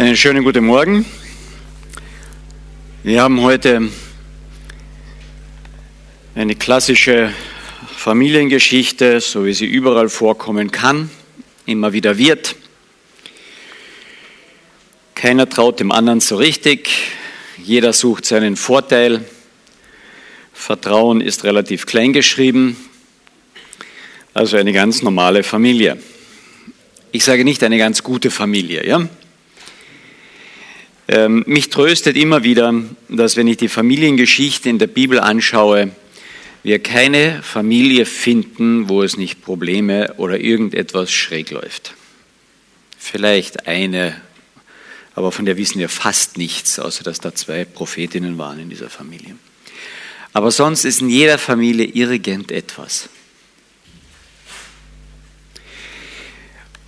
Einen schönen guten Morgen. Wir haben heute eine klassische Familiengeschichte, so wie sie überall vorkommen kann, immer wieder wird. Keiner traut dem anderen so richtig, jeder sucht seinen Vorteil. Vertrauen ist relativ klein geschrieben, also eine ganz normale Familie. Ich sage nicht eine ganz gute Familie, ja? Ähm, mich tröstet immer wieder, dass wenn ich die Familiengeschichte in der Bibel anschaue, wir keine Familie finden, wo es nicht Probleme oder irgendetwas schräg läuft. Vielleicht eine, aber von der wissen wir fast nichts, außer dass da zwei Prophetinnen waren in dieser Familie. Aber sonst ist in jeder Familie irgendetwas.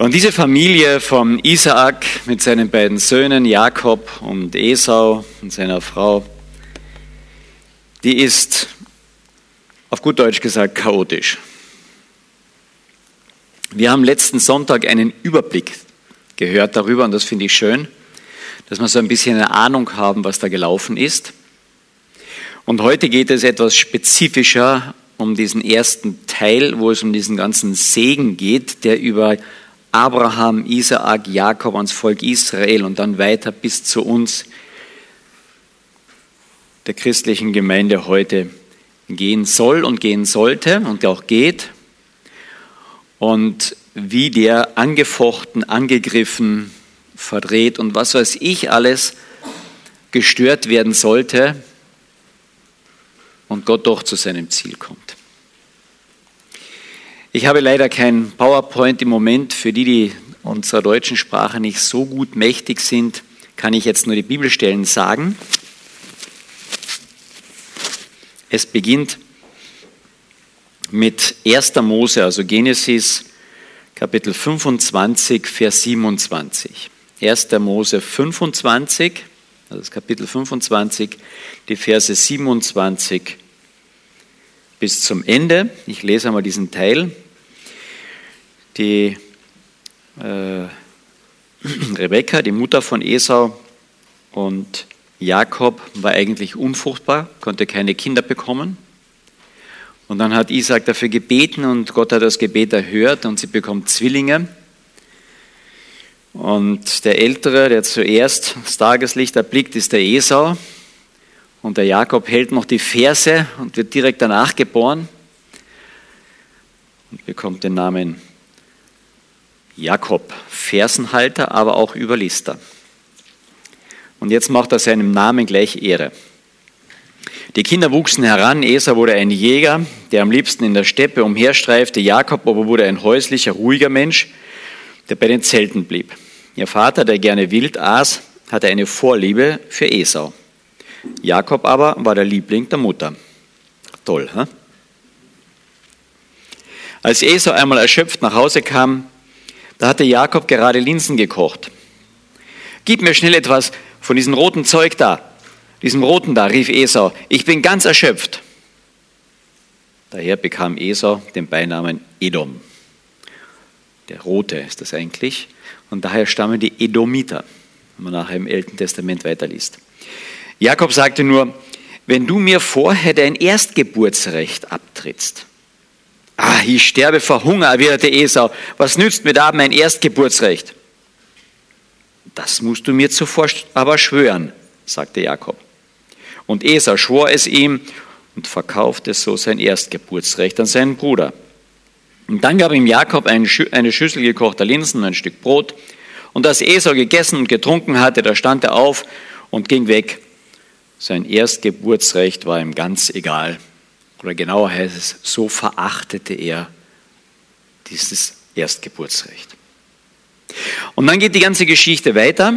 Und diese Familie von Isaak mit seinen beiden Söhnen Jakob und Esau und seiner Frau, die ist auf gut Deutsch gesagt chaotisch. Wir haben letzten Sonntag einen Überblick gehört darüber und das finde ich schön, dass wir so ein bisschen eine Ahnung haben, was da gelaufen ist. Und heute geht es etwas spezifischer um diesen ersten Teil, wo es um diesen ganzen Segen geht, der über Abraham, Isaak, Jakob ans Volk Israel und dann weiter bis zu uns, der christlichen Gemeinde heute gehen soll und gehen sollte und auch geht. Und wie der angefochten, angegriffen, verdreht und was weiß ich alles gestört werden sollte und Gott doch zu seinem Ziel kommt. Ich habe leider kein PowerPoint im Moment. Für die, die unserer deutschen Sprache nicht so gut mächtig sind, kann ich jetzt nur die Bibelstellen sagen. Es beginnt mit 1. Mose, also Genesis, Kapitel 25, Vers 27. 1. Mose 25, also das Kapitel 25, die Verse 27 bis zum Ende. Ich lese einmal diesen Teil. Die äh, Rebekka, die Mutter von Esau und Jakob war eigentlich unfruchtbar, konnte keine Kinder bekommen. Und dann hat Isaac dafür gebeten und Gott hat das Gebet erhört und sie bekommt Zwillinge. Und der Ältere, der zuerst das Tageslicht erblickt, ist der Esau. Und der Jakob hält noch die Verse und wird direkt danach geboren und bekommt den Namen Jakob, Fersenhalter, aber auch Überlister. Und jetzt macht er seinem Namen gleich Ehre. Die Kinder wuchsen heran. Esau wurde ein Jäger, der am liebsten in der Steppe umherstreifte. Jakob aber wurde ein häuslicher, ruhiger Mensch, der bei den Zelten blieb. Ihr Vater, der gerne wild aß, hatte eine Vorliebe für Esau. Jakob aber war der Liebling der Mutter. Toll, hä? Als Esau einmal erschöpft nach Hause kam, da hatte Jakob gerade Linsen gekocht. Gib mir schnell etwas von diesem roten Zeug da, diesem roten da, rief Esau. Ich bin ganz erschöpft. Daher bekam Esau den Beinamen Edom. Der Rote ist das eigentlich. Und daher stammen die Edomiter, wenn man nachher im Alten Testament weiterliest. Jakob sagte nur, wenn du mir vorher dein Erstgeburtsrecht abtrittst. Ah, ich sterbe vor Hunger, erwiderte Esau. Was nützt mir da mein Erstgeburtsrecht? Das musst du mir zuvor aber schwören, sagte Jakob. Und Esau schwor es ihm und verkaufte so sein Erstgeburtsrecht an seinen Bruder. Und dann gab ihm Jakob eine Schüssel gekochter Linsen und ein Stück Brot. Und als Esau gegessen und getrunken hatte, da stand er auf und ging weg sein Erstgeburtsrecht war ihm ganz egal. Oder genauer heißt es, so verachtete er dieses Erstgeburtsrecht. Und dann geht die ganze Geschichte weiter.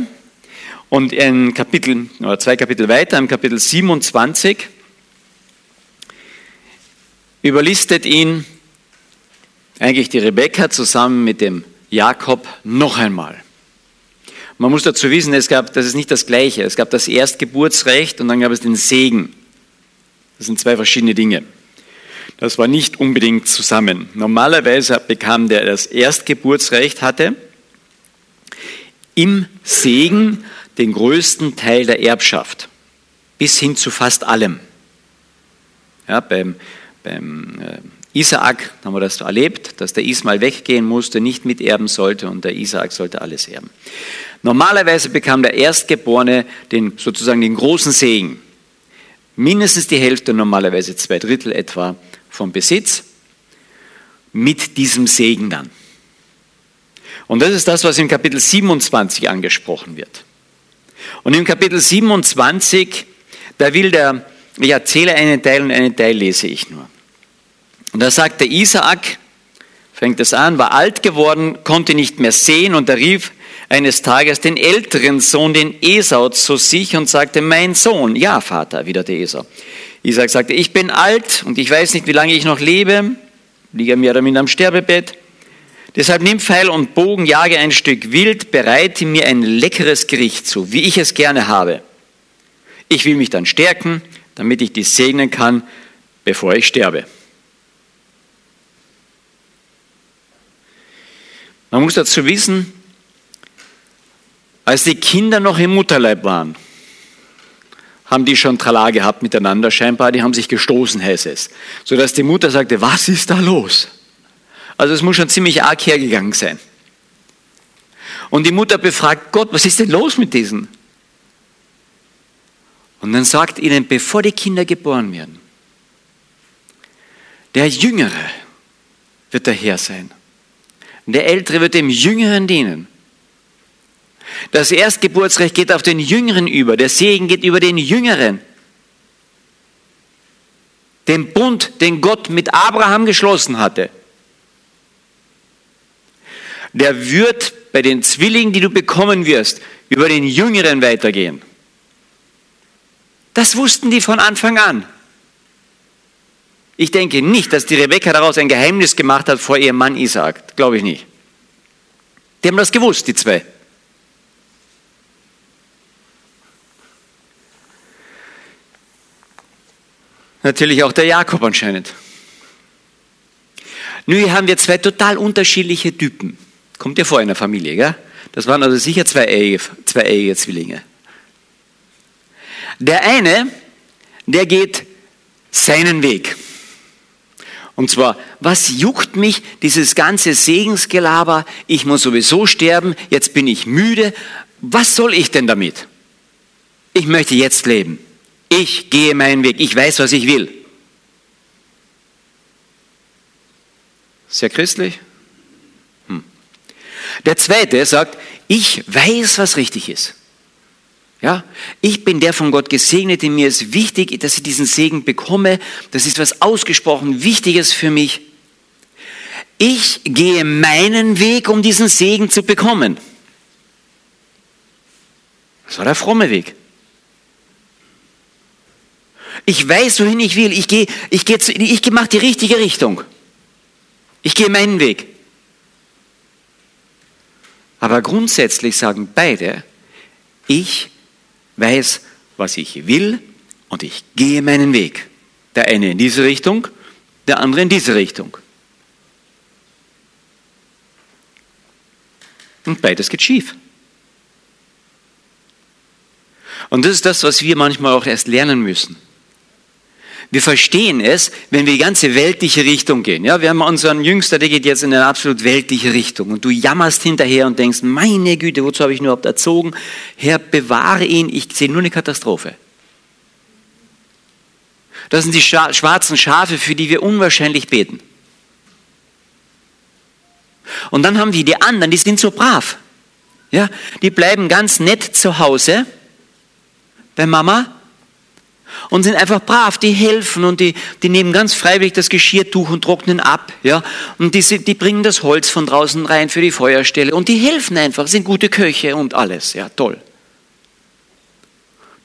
Und in Kapitel, oder zwei Kapitel weiter, im Kapitel 27, überlistet ihn eigentlich die Rebekka zusammen mit dem Jakob noch einmal. Man muss dazu wissen, es gab, das ist nicht das Gleiche. Es gab das Erstgeburtsrecht und dann gab es den Segen. Das sind zwei verschiedene Dinge. Das war nicht unbedingt zusammen. Normalerweise bekam der, der das Erstgeburtsrecht hatte, im Segen den größten Teil der Erbschaft, bis hin zu fast allem. Ja, beim, beim äh, Isaak haben wir das erlebt, dass der Ismael weggehen musste, nicht miterben sollte und der Isaak sollte alles erben. Normalerweise bekam der Erstgeborene den, sozusagen den großen Segen. Mindestens die Hälfte, normalerweise zwei Drittel etwa vom Besitz, mit diesem Segen dann. Und das ist das, was im Kapitel 27 angesprochen wird. Und im Kapitel 27, da will der, ich erzähle einen Teil und einen Teil lese ich nur. Und da sagt der Isaak, fängt es an, war alt geworden, konnte nicht mehr sehen und er rief eines Tages den älteren Sohn, den Esau, zu sich und sagte, mein Sohn, ja Vater, der Esau. Isaac sagte, ich bin alt und ich weiß nicht, wie lange ich noch lebe, liege mehr oder minder am Sterbebett. Deshalb nimm Pfeil und Bogen, jage ein Stück Wild, bereite mir ein leckeres Gericht zu, wie ich es gerne habe. Ich will mich dann stärken, damit ich dich segnen kann, bevor ich sterbe. Man muss dazu wissen, als die Kinder noch im Mutterleib waren, haben die schon Trala gehabt miteinander, scheinbar, die haben sich gestoßen, heißt es. Sodass die Mutter sagte, was ist da los? Also es muss schon ziemlich arg hergegangen sein. Und die Mutter befragt Gott, was ist denn los mit diesen? Und dann sagt ihnen, bevor die Kinder geboren werden, der Jüngere wird der Herr sein. Und der Ältere wird dem Jüngeren dienen. Das Erstgeburtsrecht geht auf den Jüngeren über. Der Segen geht über den Jüngeren. Den Bund, den Gott mit Abraham geschlossen hatte, der wird bei den Zwillingen, die du bekommen wirst, über den Jüngeren weitergehen. Das wussten die von Anfang an. Ich denke nicht, dass die Rebekka daraus ein Geheimnis gemacht hat vor ihrem Mann Isaac. Glaube ich nicht. Die haben das gewusst, die zwei. Natürlich auch der Jakob anscheinend. Nun, hier haben wir zwei total unterschiedliche Typen. Kommt ja vor in der Familie, gell? Das waren also sicher zwei Ehe, Zwillinge. Der eine, der geht seinen Weg. Und zwar, was juckt mich dieses ganze Segensgelaber? Ich muss sowieso sterben, jetzt bin ich müde. Was soll ich denn damit? Ich möchte jetzt leben. Ich gehe meinen Weg. Ich weiß, was ich will. Sehr christlich? Hm. Der zweite sagt, ich weiß, was richtig ist. Ja, ich bin der von Gott gesegnete. Mir ist wichtig, dass ich diesen Segen bekomme. Das ist was ausgesprochen Wichtiges für mich. Ich gehe meinen Weg, um diesen Segen zu bekommen. Das war der fromme Weg. Ich weiß, wohin ich will. Ich gehe, ich gehe, ich mache die richtige Richtung. Ich gehe meinen Weg. Aber grundsätzlich sagen beide, ich weiß, was ich will und ich gehe meinen Weg. Der eine in diese Richtung, der andere in diese Richtung. Und beides geht schief. Und das ist das, was wir manchmal auch erst lernen müssen. Wir verstehen es, wenn wir die ganze weltliche Richtung gehen. Ja, wir haben unseren Jüngster, der geht jetzt in eine absolut weltliche Richtung. Und du jammerst hinterher und denkst, meine Güte, wozu habe ich nur überhaupt erzogen? Herr, bewahre ihn, ich sehe nur eine Katastrophe. Das sind die schwarzen Schafe, für die wir unwahrscheinlich beten. Und dann haben wir die anderen, die sind so brav. Ja, die bleiben ganz nett zu Hause bei Mama und sind einfach brav, die helfen und die, die nehmen ganz freiwillig das Geschirrtuch und trocknen ab. Ja? Und die, die bringen das Holz von draußen rein für die Feuerstelle und die helfen einfach, sind gute Köche und alles. Ja, toll.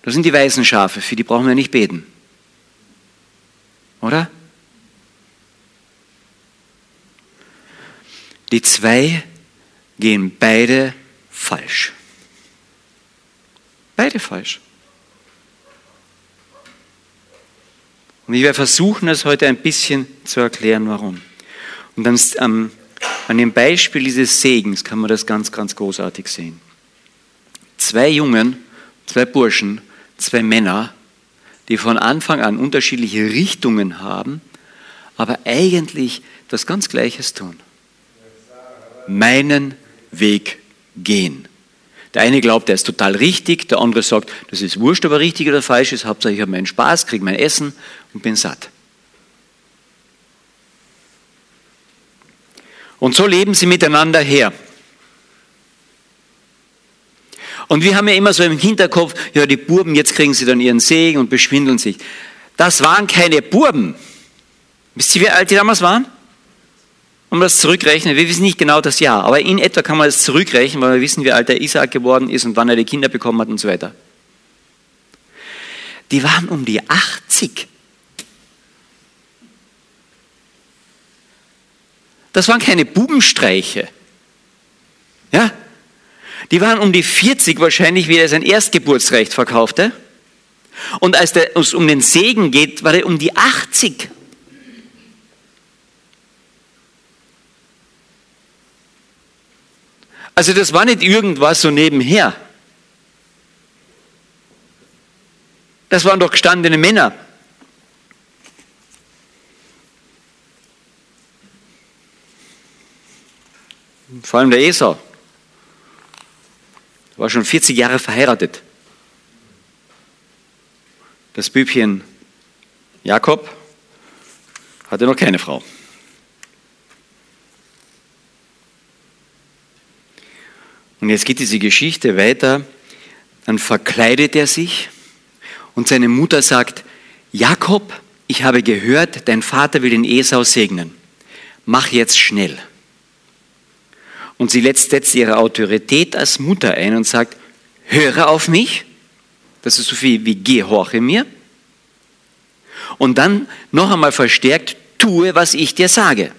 Das sind die weißen Schafe, für die brauchen wir nicht beten. Oder? Die zwei gehen beide falsch. Beide falsch. Und ich werde versuchen, das heute ein bisschen zu erklären, warum. Und dann, ähm, an dem Beispiel dieses Segens kann man das ganz, ganz großartig sehen. zwei Jungen, zwei Burschen, zwei Männer, die von Anfang an unterschiedliche Richtungen haben, aber eigentlich das ganz Gleiches tun. Meinen Weg gehen. Der eine glaubt, er ist total richtig, der andere sagt, das ist wurscht, ob er richtig oder falsch ist, Hauptsache ich habe meinen Spaß, kriege mein Essen und bin satt. Und so leben sie miteinander her. Und wir haben ja immer so im Hinterkopf, ja, die Burben, jetzt kriegen sie dann ihren Segen und beschwindeln sich. Das waren keine Burben. Wisst ihr, wie alt die damals waren? Um das zurückrechnen, wir wissen nicht genau das Jahr, aber in etwa kann man das zurückrechnen, weil wir wissen, wie alt der Isaac geworden ist und wann er die Kinder bekommen hat und so weiter. Die waren um die 80. Das waren keine Bubenstreiche. Ja? Die waren um die 40 wahrscheinlich, wie er sein Erstgeburtsrecht verkaufte. Und als es um den Segen geht, war er um die 80. Also das war nicht irgendwas so nebenher. Das waren doch gestandene Männer. Vor allem der Esau. War schon 40 Jahre verheiratet. Das Bübchen Jakob hatte noch keine Frau. Und jetzt geht diese Geschichte weiter. Dann verkleidet er sich und seine Mutter sagt, Jakob, ich habe gehört, dein Vater will den Esau segnen. Mach jetzt schnell. Und sie setzt ihre Autorität als Mutter ein und sagt, höre auf mich. Das ist so viel wie gehorche mir. Und dann noch einmal verstärkt, tue, was ich dir sage.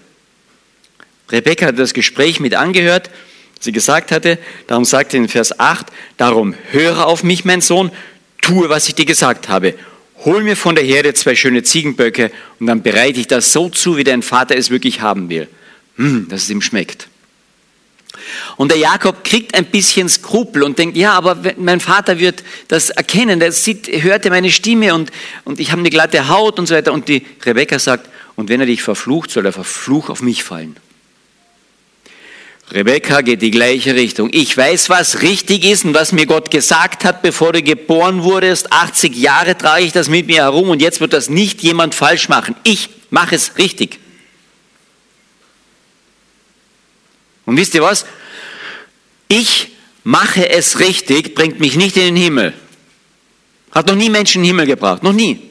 Rebecca hat das Gespräch mit angehört sie gesagt hatte. Darum sagte in Vers 8, darum höre auf mich, mein Sohn, tue, was ich dir gesagt habe. Hol mir von der Herde zwei schöne Ziegenböcke und dann bereite ich das so zu, wie dein Vater es wirklich haben will. Hm, dass es ihm schmeckt. Und der Jakob kriegt ein bisschen Skrupel und denkt, ja, aber mein Vater wird das erkennen, der sieht, hörte meine Stimme und, und ich habe eine glatte Haut und so weiter. Und die Rebecca sagt, und wenn er dich verflucht, soll der Verfluch auf mich fallen. Rebecca geht die gleiche Richtung. Ich weiß, was richtig ist und was mir Gott gesagt hat, bevor du geboren wurdest. 80 Jahre trage ich das mit mir herum und jetzt wird das nicht jemand falsch machen. Ich mache es richtig. Und wisst ihr was? Ich mache es richtig, bringt mich nicht in den Himmel. Hat noch nie Menschen in den Himmel gebracht. Noch nie.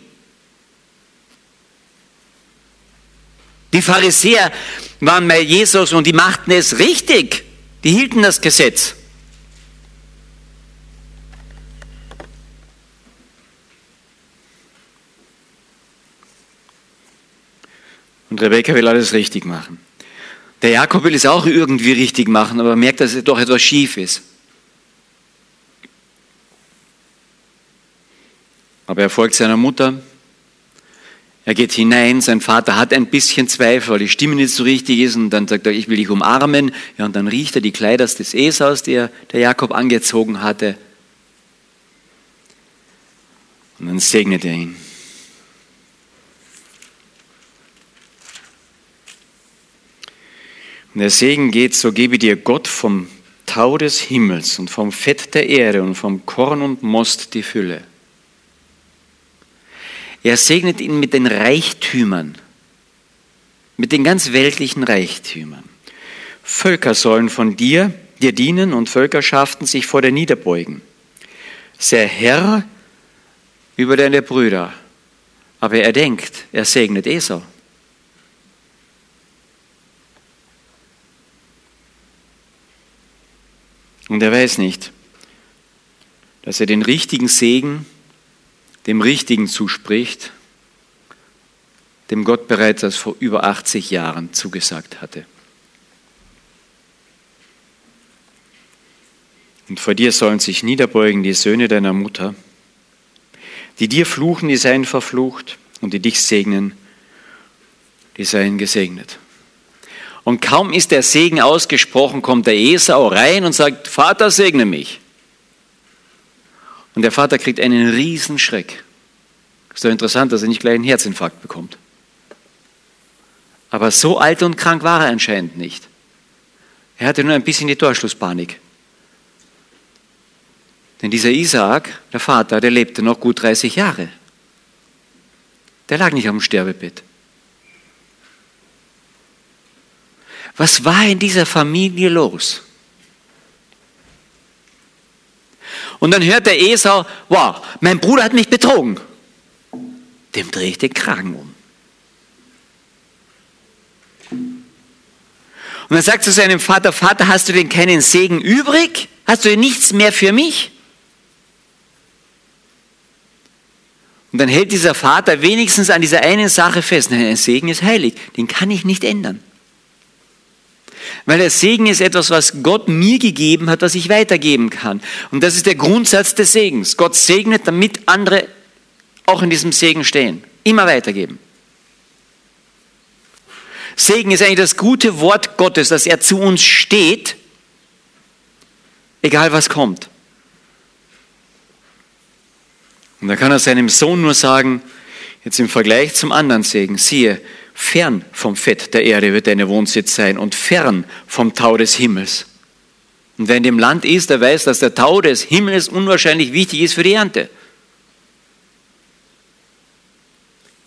Die Pharisäer waren bei Jesus und die machten es richtig. Die hielten das Gesetz. Und Rebecca will alles richtig machen. Der Jakob will es auch irgendwie richtig machen, aber merkt, dass es doch etwas schief ist. Aber er folgt seiner Mutter, er geht hinein, sein Vater hat ein bisschen Zweifel, weil die Stimme nicht so richtig ist und dann sagt er, ich will dich umarmen. Ja, und dann riecht er die Kleider des Esaus, die der Jakob angezogen hatte. Und dann segnet er ihn. Und der Segen geht, so gebe dir Gott vom Tau des Himmels und vom Fett der Erde und vom Korn und Most die Fülle er segnet ihn mit den Reichtümern, mit den ganz weltlichen Reichtümern. Völker sollen von dir, dir dienen und Völkerschaften sich vor dir niederbeugen. Sei Herr über deine Brüder. Aber er denkt, er segnet Esau. Und er weiß nicht, dass er den richtigen Segen dem Richtigen zuspricht, dem Gott bereits als vor über 80 Jahren zugesagt hatte. Und vor dir sollen sich niederbeugen die Söhne deiner Mutter, die dir fluchen, die seien verflucht, und die dich segnen, die seien gesegnet. Und kaum ist der Segen ausgesprochen, kommt der Esau rein und sagt, Vater, segne mich. Und der Vater kriegt einen Riesenschreck. Ist doch interessant, dass er nicht gleich einen Herzinfarkt bekommt. Aber so alt und krank war er anscheinend nicht. Er hatte nur ein bisschen die Torschlusspanik. Denn dieser Isaak, der Vater, der lebte noch gut 30 Jahre. Der lag nicht am Sterbebett. Was war in dieser Familie los? Und dann hört der Esau, wow, mein Bruder hat mich betrogen. Dem drehe ich den Kragen um. Und dann sagt zu seinem Vater, Vater, hast du denn keinen Segen übrig? Hast du nichts mehr für mich? Und dann hält dieser Vater wenigstens an dieser einen Sache fest. Ein Segen ist heilig, den kann ich nicht ändern. Weil der Segen ist etwas, was Gott mir gegeben hat, was ich weitergeben kann. Und das ist der Grundsatz des Segens. Gott segnet, damit andere auch in diesem Segen stehen. Immer weitergeben. Segen ist eigentlich das gute Wort Gottes, dass er zu uns steht, egal was kommt. Und da kann er seinem Sohn nur sagen, jetzt im Vergleich zum anderen Segen, siehe, fern vom Fett der Erde wird deine Wohnsitz sein und fern vom Tau des Himmels. Und wer in dem Land ist, der weiß, dass der Tau des Himmels unwahrscheinlich wichtig ist für die Ernte.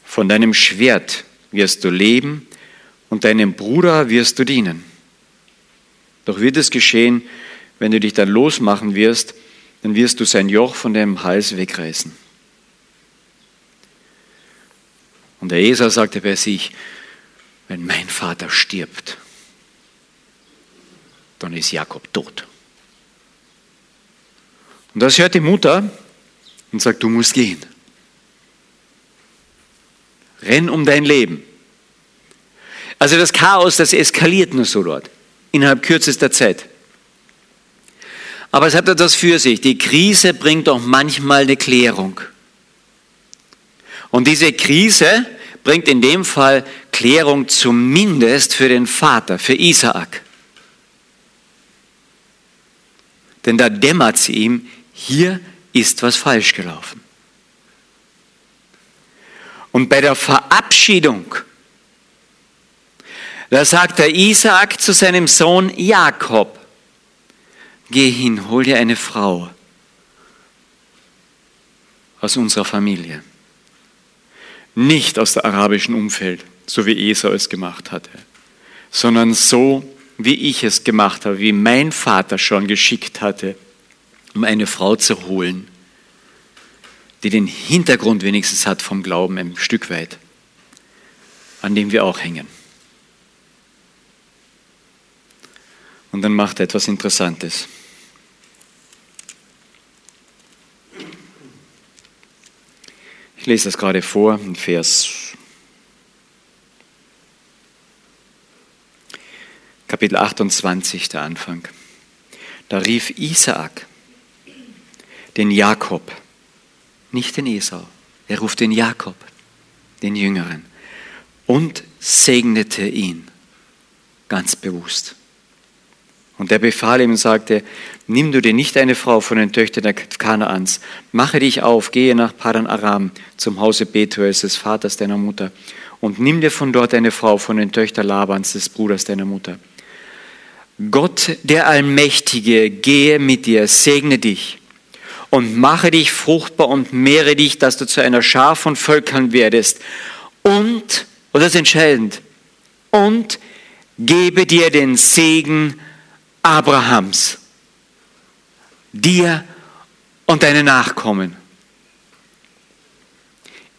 Von deinem Schwert wirst du leben und deinem Bruder wirst du dienen. Doch wird es geschehen, wenn du dich dann losmachen wirst, dann wirst du sein Joch von deinem Hals wegreißen. Und der Esau sagte bei sich, wenn mein Vater stirbt, dann ist Jakob tot. Und das hört die Mutter und sagt, du musst gehen. Renn um dein Leben. Also das Chaos, das eskaliert nur so dort, innerhalb kürzester Zeit. Aber es hat etwas für sich. Die Krise bringt auch manchmal eine Klärung. Und diese Krise bringt in dem Fall Klärung zumindest für den Vater, für Isaak. Denn da dämmert es ihm, hier ist was falsch gelaufen. Und bei der Verabschiedung, da sagt der Isaak zu seinem Sohn Jakob, geh hin, hol dir eine Frau aus unserer Familie nicht aus der arabischen Umfeld, so wie Esau es gemacht hatte, sondern so, wie ich es gemacht habe, wie mein Vater schon geschickt hatte, um eine Frau zu holen, die den Hintergrund wenigstens hat vom Glauben ein Stück weit, an dem wir auch hängen. Und dann macht er etwas Interessantes. Ich lese das gerade vor, in Vers Kapitel 28, der Anfang. Da rief Isaak den Jakob, nicht den Esau, er ruft den Jakob, den Jüngeren, und segnete ihn ganz bewusst. Und er befahl ihm und sagte, nimm du dir nicht eine Frau von den Töchtern der Kanaans, mache dich auf, gehe nach Padan Aram zum Hause Betuels, des Vaters deiner Mutter, und nimm dir von dort eine Frau von den Töchtern Labans, des Bruders deiner Mutter. Gott, der Allmächtige, gehe mit dir, segne dich und mache dich fruchtbar und mehre dich, dass du zu einer Schar von Völkern werdest. Und, und das ist entscheidend, und gebe dir den Segen Abrahams, dir und deine Nachkommen.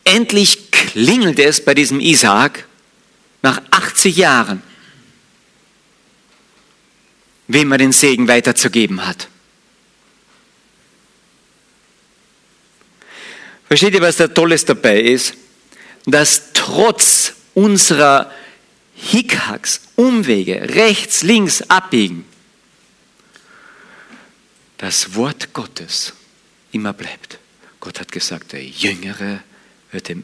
Endlich klingelt es bei diesem Isaak nach 80 Jahren, wem er den Segen weiterzugeben hat. Versteht ihr, was da Tolles dabei ist? Dass trotz unserer Hickhacks, Umwege, rechts, links abbiegen, das Wort Gottes immer bleibt. Gott hat gesagt, der Jüngere wird dem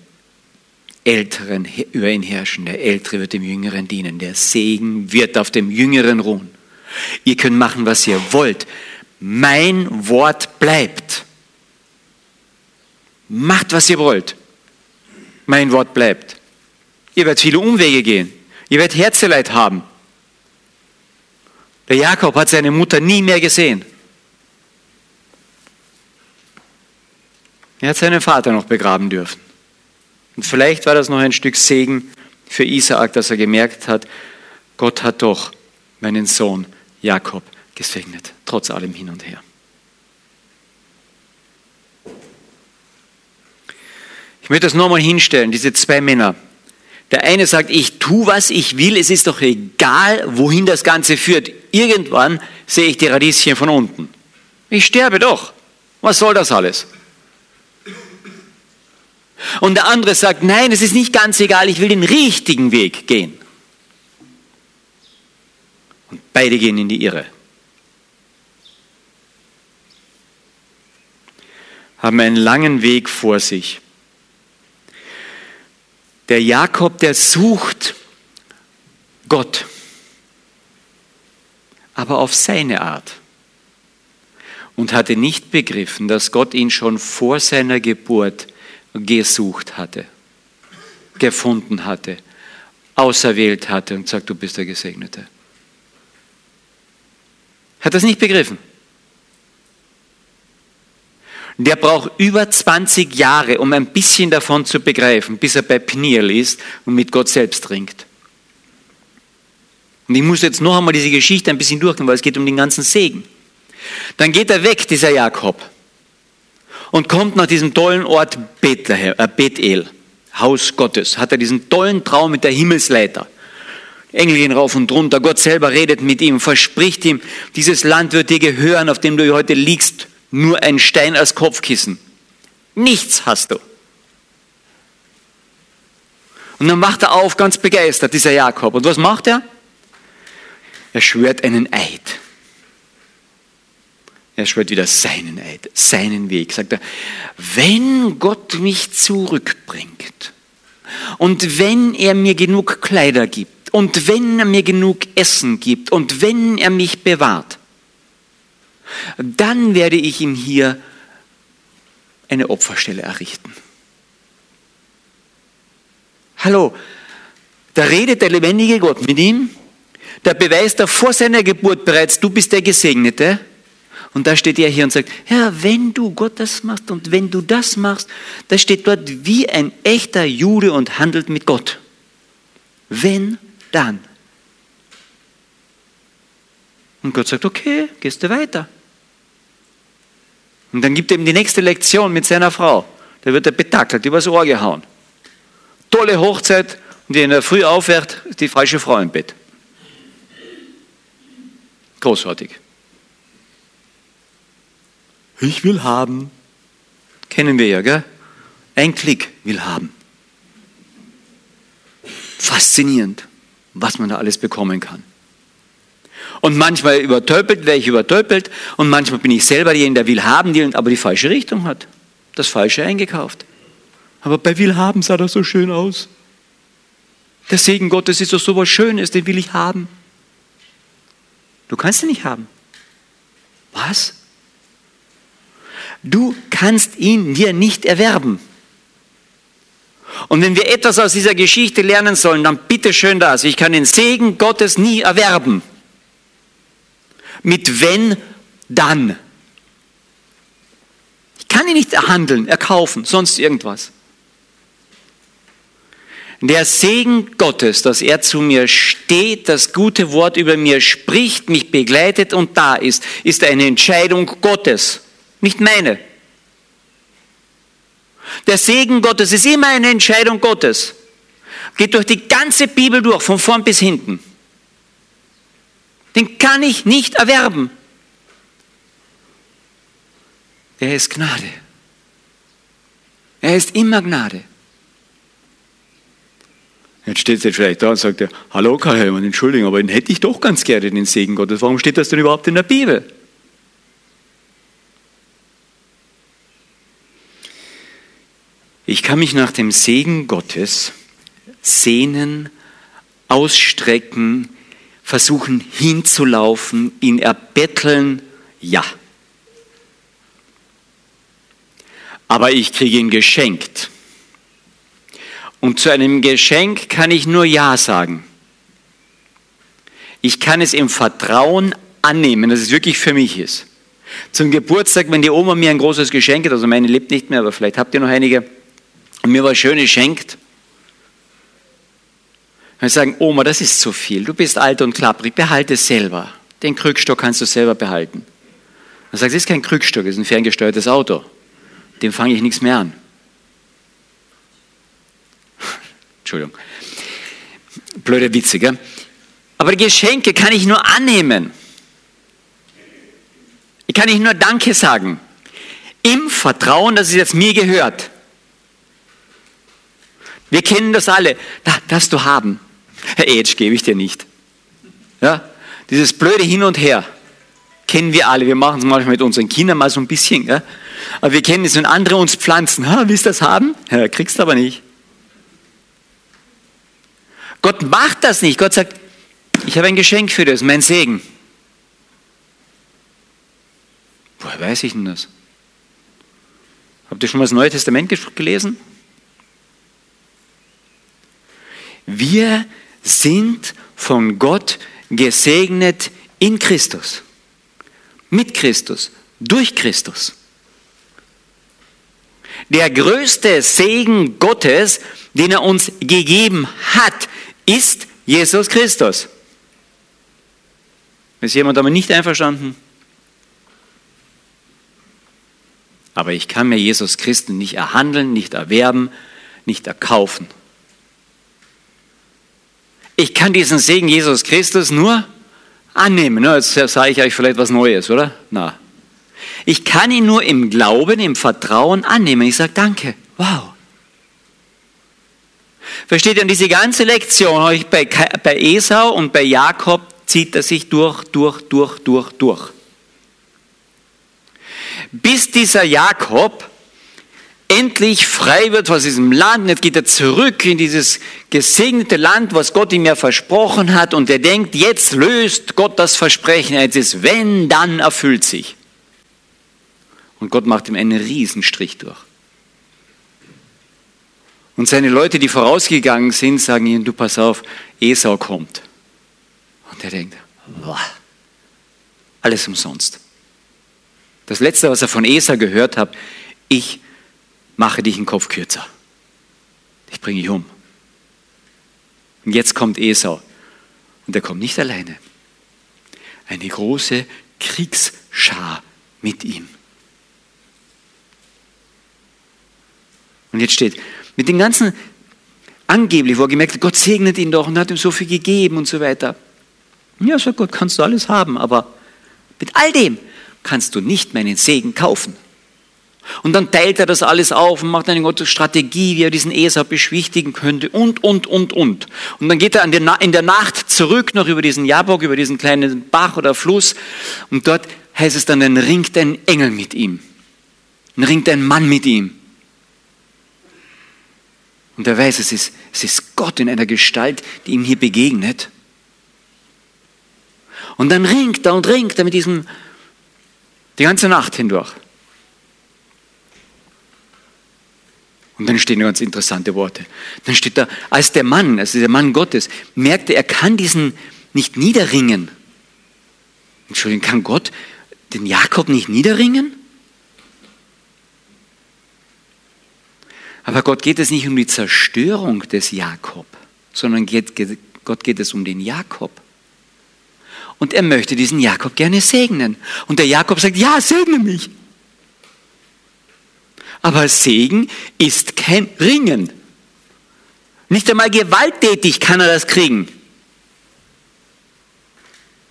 Älteren über ihn herrschen, der Ältere wird dem Jüngeren dienen, der Segen wird auf dem Jüngeren ruhen. Ihr könnt machen, was ihr wollt. Mein Wort bleibt. macht, was ihr wollt. Mein Wort bleibt. Ihr werdet viele Umwege gehen. Ihr werdet Herzeleid haben. Der Jakob hat seine Mutter nie mehr gesehen. Er hat seinen Vater noch begraben dürfen. Und vielleicht war das noch ein Stück Segen für Isaak, dass er gemerkt hat, Gott hat doch meinen Sohn Jakob gesegnet, trotz allem hin und her. Ich möchte das nochmal hinstellen, diese zwei Männer. Der eine sagt, ich tue, was ich will, es ist doch egal, wohin das Ganze führt. Irgendwann sehe ich die Radieschen von unten. Ich sterbe doch. Was soll das alles? Und der andere sagt, nein, es ist nicht ganz egal, ich will den richtigen Weg gehen. Und beide gehen in die Irre. Haben einen langen Weg vor sich. Der Jakob, der sucht Gott, aber auf seine Art. Und hatte nicht begriffen, dass Gott ihn schon vor seiner Geburt gesucht hatte, gefunden hatte, auserwählt hatte und sagt, du bist der Gesegnete. Hat das nicht begriffen? Der braucht über 20 Jahre, um ein bisschen davon zu begreifen, bis er bei Pniel ist und mit Gott selbst ringt. Und ich muss jetzt noch einmal diese Geschichte ein bisschen durchgehen, weil es geht um den ganzen Segen. Dann geht er weg, dieser Jakob und kommt nach diesem tollen Ort Bethlehem, äh Bethel, Haus Gottes, hat er diesen tollen Traum mit der Himmelsleiter. Engel gehen rauf und runter, Gott selber redet mit ihm, verspricht ihm, dieses Land wird dir gehören, auf dem du heute liegst, nur ein Stein als Kopfkissen. Nichts hast du. Und dann macht er auf, ganz begeistert, dieser Jakob. Und was macht er? Er schwört einen Eid. Er schwört wieder seinen Eid, seinen Weg. Sagt er, wenn Gott mich zurückbringt und wenn er mir genug Kleider gibt und wenn er mir genug Essen gibt und wenn er mich bewahrt, dann werde ich ihm hier eine Opferstelle errichten. Hallo, da redet der lebendige Gott mit ihm, da beweist er vor seiner Geburt bereits, du bist der Gesegnete. Und da steht er hier und sagt, ja, wenn du Gott das machst und wenn du das machst, da steht dort wie ein echter Jude und handelt mit Gott. Wenn, dann. Und Gott sagt, okay, gehst du weiter. Und dann gibt er ihm die nächste Lektion mit seiner Frau. Da wird er betackelt, übers Ohr gehauen. Tolle Hochzeit und wenn er früh aufwacht, ist die falsche Frau im Bett. Großartig. Ich will haben. Kennen wir ja, gell? Ein Klick will haben. Faszinierend, was man da alles bekommen kann. Und manchmal übertöpelt, wäre ich übertöpelt und manchmal bin ich selber derjenige, der will haben, die aber die falsche Richtung hat. Das Falsche eingekauft. Aber bei will haben sah das so schön aus. Der Segen Gottes ist doch so was Schönes, den will ich haben. Du kannst ihn nicht haben. Was? Du kannst ihn dir nicht erwerben. Und wenn wir etwas aus dieser Geschichte lernen sollen, dann bitte schön das. Ich kann den Segen Gottes nie erwerben. Mit wenn, dann. Ich kann ihn nicht erhandeln, erkaufen, sonst irgendwas. Der Segen Gottes, dass er zu mir steht, das gute Wort über mir spricht, mich begleitet und da ist, ist eine Entscheidung Gottes nicht meine. Der Segen Gottes ist immer eine Entscheidung Gottes. Geht durch die ganze Bibel durch, von vorn bis hinten. Den kann ich nicht erwerben. Er ist Gnade. Er ist immer Gnade. Jetzt steht er vielleicht da und sagt, hallo Karl Helmann, Entschuldigung, aber den hätte ich doch ganz gerne, den Segen Gottes. Warum steht das denn überhaupt in der Bibel? Ich kann mich nach dem Segen Gottes sehnen, ausstrecken, versuchen hinzulaufen, ihn erbetteln, ja. Aber ich kriege ihn geschenkt. Und zu einem Geschenk kann ich nur Ja sagen. Ich kann es im Vertrauen annehmen, dass es wirklich für mich ist. Zum Geburtstag, wenn die Oma mir ein großes Geschenk hat, also meine lebt nicht mehr, aber vielleicht habt ihr noch einige, und mir was Schönes schenkt, dann sagen, Oma, das ist zu viel, du bist alt und klapprig, behalte es selber. Den Krückstock kannst du selber behalten. Dann sagt, es ist kein Krückstock, es ist ein ferngesteuertes Auto. Dem fange ich nichts mehr an. Entschuldigung. Blöde Witze, gell? Aber Geschenke kann ich nur annehmen. Ich kann nicht nur Danke sagen. Im Vertrauen, dass es jetzt mir gehört. Wir kennen das alle. Da, das du haben. Herr Edge, gebe ich dir nicht. Ja? Dieses blöde Hin und Her kennen wir alle. Wir machen es manchmal mit unseren Kindern mal so ein bisschen. Ja? Aber wir kennen es, wenn andere uns pflanzen. Ha, willst du das haben? Ja, kriegst du aber nicht. Gott macht das nicht. Gott sagt, ich habe ein Geschenk für dich, mein Segen. Woher weiß ich denn das? Habt ihr schon mal das Neue Testament gelesen? Wir sind von Gott gesegnet in Christus, mit Christus, durch Christus. Der größte Segen Gottes, den er uns gegeben hat, ist Jesus Christus. Ist jemand damit nicht einverstanden? Aber ich kann mir Jesus Christus nicht erhandeln, nicht erwerben, nicht erkaufen. Ich kann diesen Segen Jesus Christus nur annehmen. Jetzt sage ich euch vielleicht was Neues, oder? Na. Ich kann ihn nur im Glauben, im Vertrauen annehmen. Ich sage Danke. Wow. Versteht ihr, und diese ganze Lektion bei, bei Esau und bei Jakob zieht er sich durch, durch, durch, durch, durch. Bis dieser Jakob endlich frei wird aus diesem Land. Jetzt geht er zurück in dieses gesegnete Land, was Gott ihm ja versprochen hat. Und er denkt, jetzt löst Gott das Versprechen. Jetzt ist, wenn, dann erfüllt sich. Und Gott macht ihm einen Riesenstrich durch. Und seine Leute, die vorausgegangen sind, sagen ihm, du pass auf, Esau kommt. Und er denkt, boah, alles umsonst. Das Letzte, was er von Esau gehört hat, ich mache dich einen Kopf kürzer. Ich bringe dich um. Und jetzt kommt Esau. Und er kommt nicht alleine. Eine große Kriegsschar mit ihm. Und jetzt steht, mit den ganzen angeblich, wo er gemerkt hat, Gott segnet ihn doch und hat ihm so viel gegeben und so weiter. Ja, sagt Gott, kannst du alles haben, aber mit all dem kannst du nicht meinen Segen kaufen. Und dann teilt er das alles auf und macht eine gute Strategie, wie er diesen Esau beschwichtigen könnte und, und, und, und. Und dann geht er in der Nacht zurück noch über diesen Jabok, über diesen kleinen Bach oder Fluss und dort heißt es dann, dann ringt ein Engel mit ihm. Dann ringt ein Mann mit ihm. Und er weiß, es ist, es ist Gott in einer Gestalt, die ihm hier begegnet. Und dann ringt er und ringt er mit diesem, die ganze Nacht hindurch. Und dann stehen ganz interessante Worte. Dann steht da, als der Mann, also der Mann Gottes, merkte, er kann diesen nicht niederringen. Entschuldigung, kann Gott den Jakob nicht niederringen? Aber Gott geht es nicht um die Zerstörung des Jakob, sondern geht, Gott geht es um den Jakob. Und er möchte diesen Jakob gerne segnen. Und der Jakob sagt, ja, segne mich. Aber Segen ist kein Ringen. Nicht einmal gewalttätig kann er das kriegen.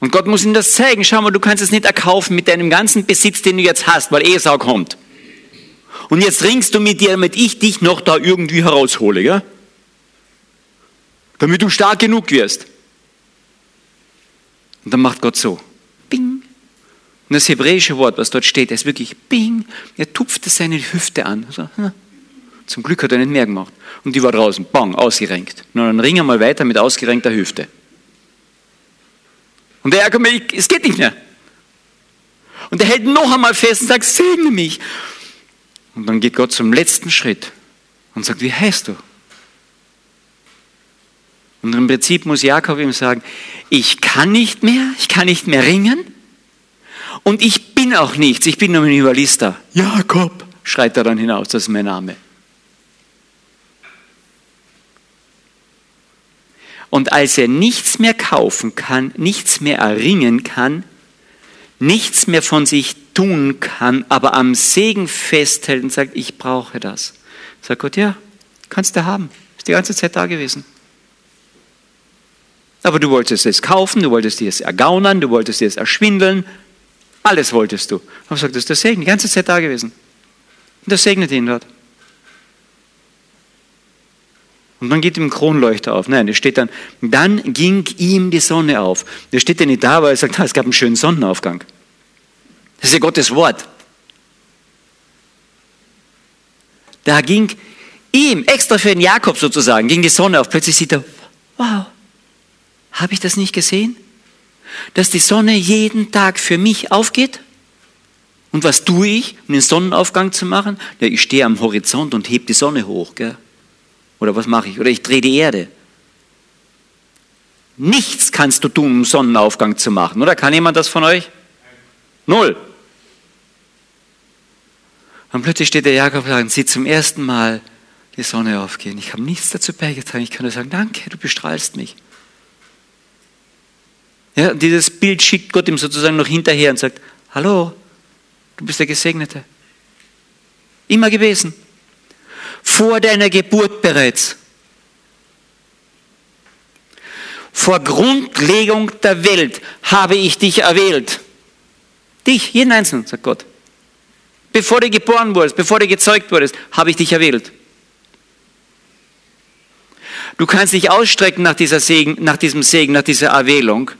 Und Gott muss ihm das zeigen. Schau mal, du kannst es nicht erkaufen mit deinem ganzen Besitz, den du jetzt hast, weil Esau kommt. Und jetzt ringst du mit dir, damit ich dich noch da irgendwie heraushole, gell? Damit du stark genug wirst. Und dann macht Gott so. Bing. Und das hebräische Wort, was dort steht, ist wirklich Bing. Er tupfte seine Hüfte an. Also, zum Glück hat er nicht mehr gemacht. Und die war draußen, bang, ausgerenkt. Und dann ring mal weiter mit ausgerenkter Hüfte. Und der ärgert mich, es geht nicht mehr. Und er hält noch einmal fest und sagt, segne mich. Und dann geht Gott zum letzten Schritt und sagt, wie heißt du? Und im Prinzip muss Jakob ihm sagen, ich kann nicht mehr, ich kann nicht mehr ringen und ich bin auch nichts, ich bin nur ein Überlister. Jakob, schreit er dann hinaus, das ist mein Name. Und als er nichts mehr kaufen kann, nichts mehr erringen kann, nichts mehr von sich tun kann, aber am Segen festhält und sagt, ich brauche das, sagt Gott, ja, kannst du haben. Ist die ganze Zeit da gewesen. Aber du wolltest es kaufen, du wolltest dir es ergaunern, du wolltest dir es erschwindeln. Alles wolltest du. Aber sagt, das ist der Segen, die ganze Zeit da gewesen. Und das segnet ihn dort. Und dann geht ihm ein Kronleuchter auf. Nein, da steht dann, dann ging ihm die Sonne auf. Da steht ja nicht da, weil er sagt, es gab einen schönen Sonnenaufgang. Das ist ja Gottes Wort. Da ging ihm, extra für den Jakob sozusagen, ging die Sonne auf. Plötzlich sieht er, wow, habe ich das nicht gesehen? Dass die Sonne jeden Tag für mich aufgeht? Und was tue ich, um den Sonnenaufgang zu machen? Ja, ich stehe am Horizont und heb die Sonne hoch. Gell? Oder was mache ich? Oder ich drehe die Erde. Nichts kannst du tun, um Sonnenaufgang zu machen. Oder kann jemand das von euch? Null. Und plötzlich steht der Jakob da und sieht zum ersten Mal die Sonne aufgehen. Ich habe nichts dazu beigetragen. Ich kann nur sagen, danke, du bestrahlst mich. Ja, dieses Bild schickt Gott ihm sozusagen noch hinterher und sagt, hallo, du bist der Gesegnete. Immer gewesen. Vor deiner Geburt bereits. Vor Grundlegung der Welt habe ich dich erwählt. Dich, jeden Einzelnen, sagt Gott. Bevor du geboren wurdest, bevor du gezeugt wurdest, habe ich dich erwählt. Du kannst dich ausstrecken nach, dieser Segen, nach diesem Segen, nach dieser Erwählung.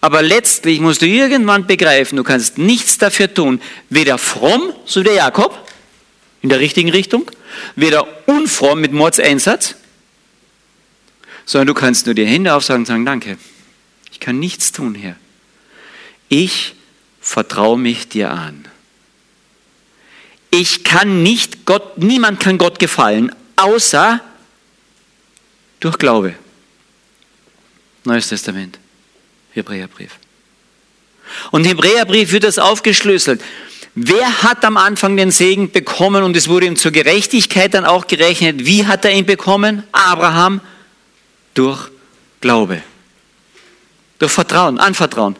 Aber letztlich musst du irgendwann begreifen, du kannst nichts dafür tun, weder fromm, so wie der Jakob, in der richtigen Richtung, weder unfromm mit Mordseinsatz, sondern du kannst nur die Hände aufsagen und sagen, danke, ich kann nichts tun, Herr. Ich vertraue mich dir an. Ich kann nicht Gott, niemand kann Gott gefallen, außer durch Glaube. Neues Testament. Hebräerbrief. Und im Hebräerbrief wird das aufgeschlüsselt. Wer hat am Anfang den Segen bekommen und es wurde ihm zur Gerechtigkeit dann auch gerechnet? Wie hat er ihn bekommen? Abraham durch Glaube. Durch Vertrauen, Anvertrauen.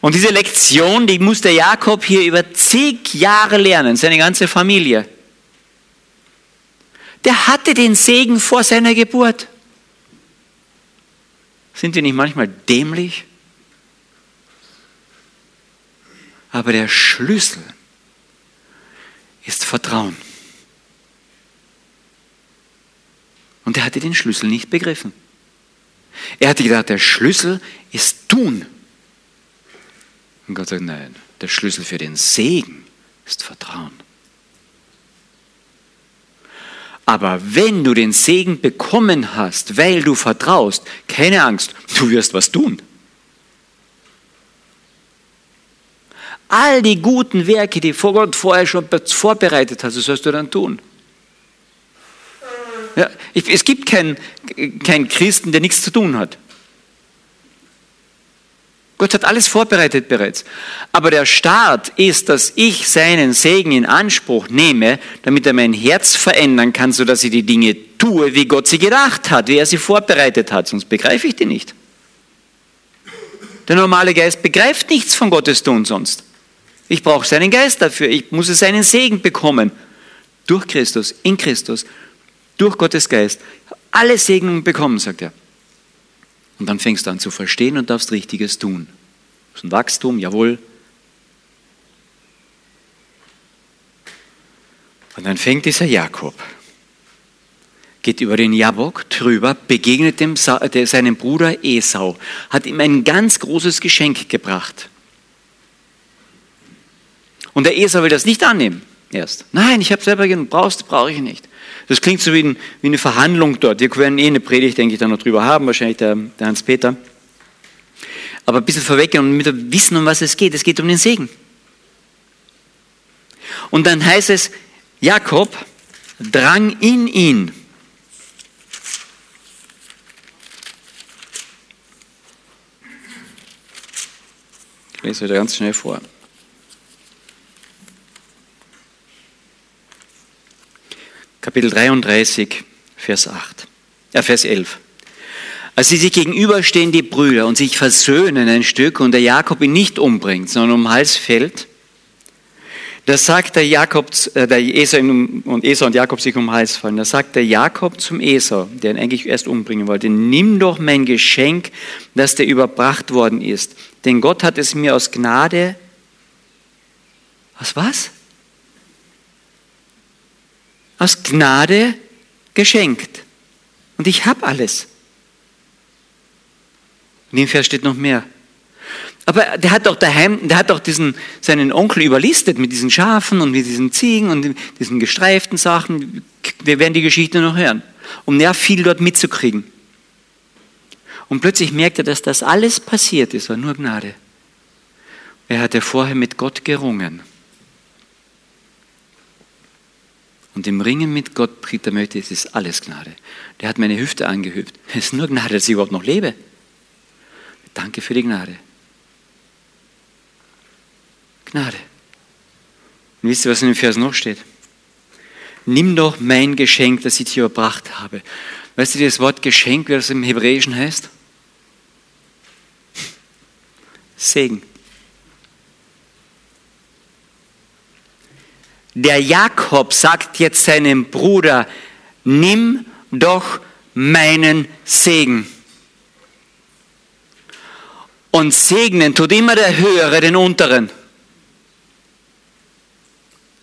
Und diese Lektion, die musste Jakob hier über zig Jahre lernen, seine ganze Familie. Der hatte den Segen vor seiner Geburt. Sind wir nicht manchmal dämlich? Aber der Schlüssel ist Vertrauen. Und er hatte den Schlüssel nicht begriffen. Er hatte gedacht, der Schlüssel ist tun. Und Gott sagt, nein, der Schlüssel für den Segen ist Vertrauen. Aber wenn du den Segen bekommen hast, weil du vertraust, keine Angst, du wirst was tun. All die guten Werke, die Gott vorher schon vorbereitet hat, das sollst du dann tun. Ja, es gibt keinen kein Christen, der nichts zu tun hat. Gott hat alles vorbereitet bereits. Aber der Start ist, dass ich seinen Segen in Anspruch nehme, damit er mein Herz verändern kann, sodass ich die Dinge tue, wie Gott sie gedacht hat, wie er sie vorbereitet hat. Sonst begreife ich die nicht. Der normale Geist begreift nichts von Gottes Tun sonst. Ich brauche seinen Geist dafür. Ich muss seinen Segen bekommen. Durch Christus, in Christus, durch Gottes Geist. Alle Segnungen bekommen, sagt er. Und dann fängst du an zu verstehen und darfst Richtiges tun. Das ist ein Wachstum, jawohl. Und dann fängt dieser Jakob, geht über den Jabok drüber, begegnet dem, seinem Bruder Esau, hat ihm ein ganz großes Geschenk gebracht. Und der Esau will das nicht annehmen erst. Nein, ich habe selber genug, brauchst, brauche ich nicht. Das klingt so wie, ein, wie, eine Verhandlung dort. Wir werden eh eine Predigt, denke ich, dann noch drüber haben, wahrscheinlich der, der Hans-Peter. Aber ein bisschen vorweggehen und mit dem Wissen, um was es geht. Es geht um den Segen. Und dann heißt es, Jakob drang in ihn. Ich lese wieder ganz schnell vor. Kapitel 33, Vers 8, äh, Vers 11. Als sie sich gegenüberstehen, die Brüder, und sich versöhnen ein Stück und der Jakob ihn nicht umbringt, sondern um den Hals fällt, da sagt der Jakob, äh, der Esau und Esau und Jakob sich um den Hals fallen. Da sagt der Jakob zum Esau, der ihn eigentlich erst umbringen wollte, nimm doch mein Geschenk, das dir überbracht worden ist. Denn Gott hat es mir aus Gnade, aus was? Aus Gnade geschenkt. Und ich habe alles. In dem Vers steht noch mehr. Aber der hat doch daheim, der hat doch diesen, seinen Onkel überlistet mit diesen Schafen und mit diesen Ziegen und diesen gestreiften Sachen. Wir werden die Geschichte noch hören. Um ja viel dort mitzukriegen. Und plötzlich merkt er, dass das alles passiert ist, war nur Gnade. Er hatte vorher mit Gott gerungen. Und im Ringen mit Gott, Peter möchte, es ist alles Gnade. Der hat meine Hüfte angehüpft. Es ist nur Gnade, dass ich überhaupt noch lebe. Danke für die Gnade. Gnade. Und wisst ihr, was in dem Vers noch steht? Nimm doch mein Geschenk, das ich dir erbracht habe. Weißt du, das Wort Geschenk, wie das im Hebräischen heißt? Segen. Der Jakob sagt jetzt seinem Bruder, nimm doch meinen Segen. Und segnen tut immer der Höhere den Unteren.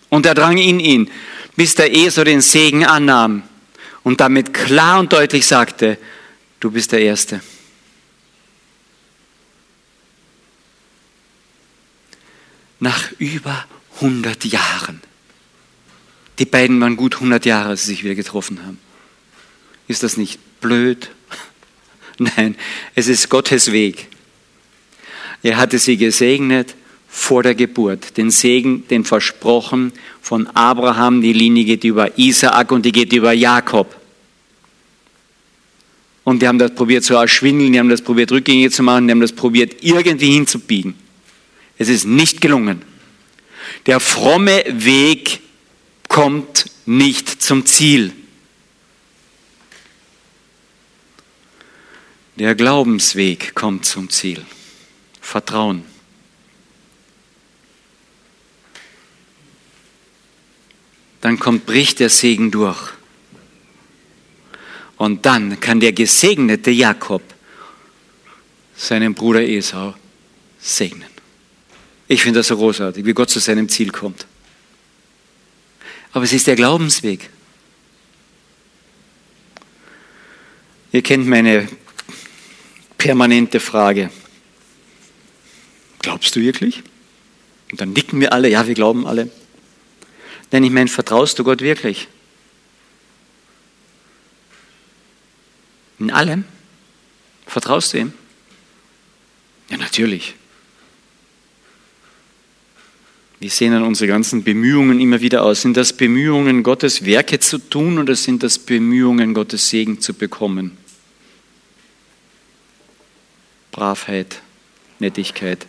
Und er drang in ihn, bis der Esau den Segen annahm und damit klar und deutlich sagte, du bist der Erste. Nach über 100 Jahren. Die beiden waren gut 100 Jahre, als sie sich wieder getroffen haben. Ist das nicht blöd? Nein, es ist Gottes Weg. Er hatte sie gesegnet vor der Geburt. Den Segen, den versprochen von Abraham, die Linie geht über Isaak und die geht über Jakob. Und die haben das probiert zu erschwindeln, die haben das probiert rückgängig zu machen, die haben das probiert irgendwie hinzubiegen. Es ist nicht gelungen. Der fromme Weg kommt nicht zum Ziel. Der Glaubensweg kommt zum Ziel. Vertrauen. Dann kommt, bricht der Segen durch. Und dann kann der gesegnete Jakob seinen Bruder Esau segnen. Ich finde das so großartig, wie Gott zu seinem Ziel kommt. Aber es ist der Glaubensweg. Ihr kennt meine permanente Frage. Glaubst du wirklich? Und dann nicken wir alle, ja, wir glauben alle. Denn ich meine, vertraust du Gott wirklich? In allem? Vertraust du ihm? Ja, natürlich. Wie sehen dann unsere ganzen Bemühungen immer wieder aus? Sind das Bemühungen, Gottes Werke zu tun oder sind das Bemühungen, Gottes Segen zu bekommen? Bravheit, Nettigkeit.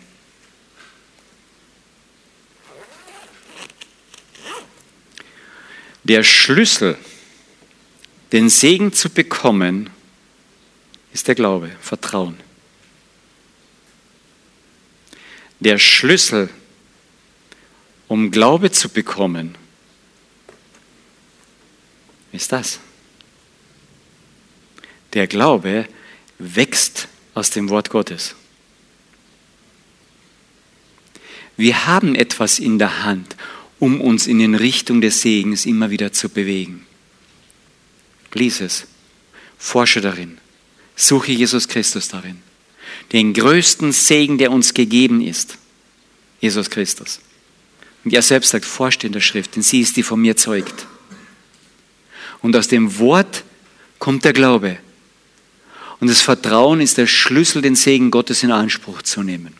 Der Schlüssel, den Segen zu bekommen, ist der Glaube, Vertrauen. Der Schlüssel, um Glaube zu bekommen, ist das. Der Glaube wächst aus dem Wort Gottes. Wir haben etwas in der Hand um uns in den Richtung des Segens immer wieder zu bewegen. Lies es, forsche darin, suche Jesus Christus darin. Den größten Segen, der uns gegeben ist, Jesus Christus. Und er selbst sagt, forscht in der Schrift, denn sie ist die von mir zeugt. Und aus dem Wort kommt der Glaube. Und das Vertrauen ist der Schlüssel, den Segen Gottes in Anspruch zu nehmen.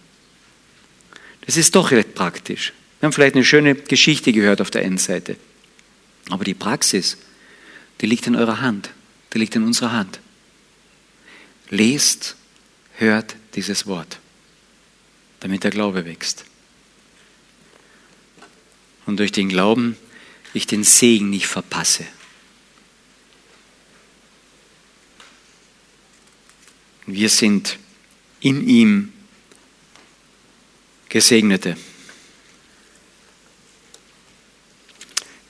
Das ist doch recht praktisch. Wir haben vielleicht eine schöne Geschichte gehört auf der einen Seite. Aber die Praxis, die liegt in eurer Hand. Die liegt in unserer Hand. Lest, hört dieses Wort, damit der Glaube wächst. Und durch den Glauben ich den Segen nicht verpasse. Wir sind in ihm Gesegnete.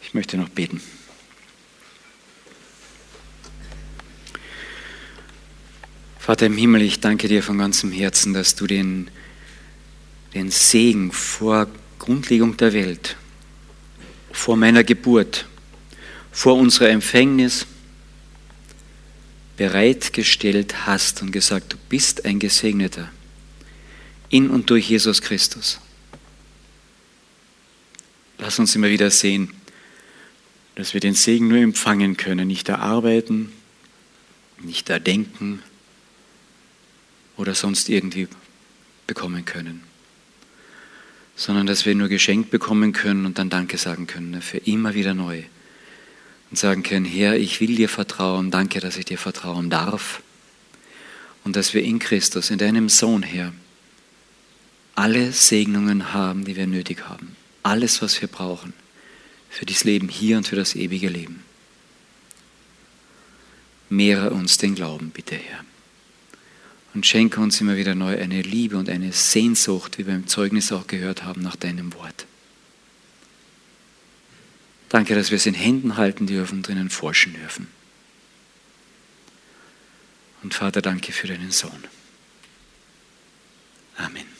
Ich möchte noch beten. Vater im Himmel, ich danke dir von ganzem Herzen, dass du den, den Segen vor Grundlegung der Welt, vor meiner Geburt, vor unserer Empfängnis bereitgestellt hast und gesagt, du bist ein Gesegneter in und durch Jesus Christus. Lass uns immer wieder sehen, dass wir den Segen nur empfangen können, nicht erarbeiten, nicht erdenken oder sonst irgendwie bekommen können, sondern dass wir nur geschenkt bekommen können und dann Danke sagen können für immer wieder neu und sagen können, Herr, ich will dir vertrauen, danke, dass ich dir vertrauen darf und dass wir in Christus, in deinem Sohn, Herr, alle Segnungen haben, die wir nötig haben. Alles, was wir brauchen für das Leben hier und für das ewige Leben. Mehre uns den Glauben, bitte, Herr. Und schenke uns immer wieder neu eine Liebe und eine Sehnsucht, wie wir im Zeugnis auch gehört haben, nach deinem Wort. Danke, dass wir es in Händen halten dürfen, drinnen forschen dürfen. Und Vater, danke für deinen Sohn. Amen.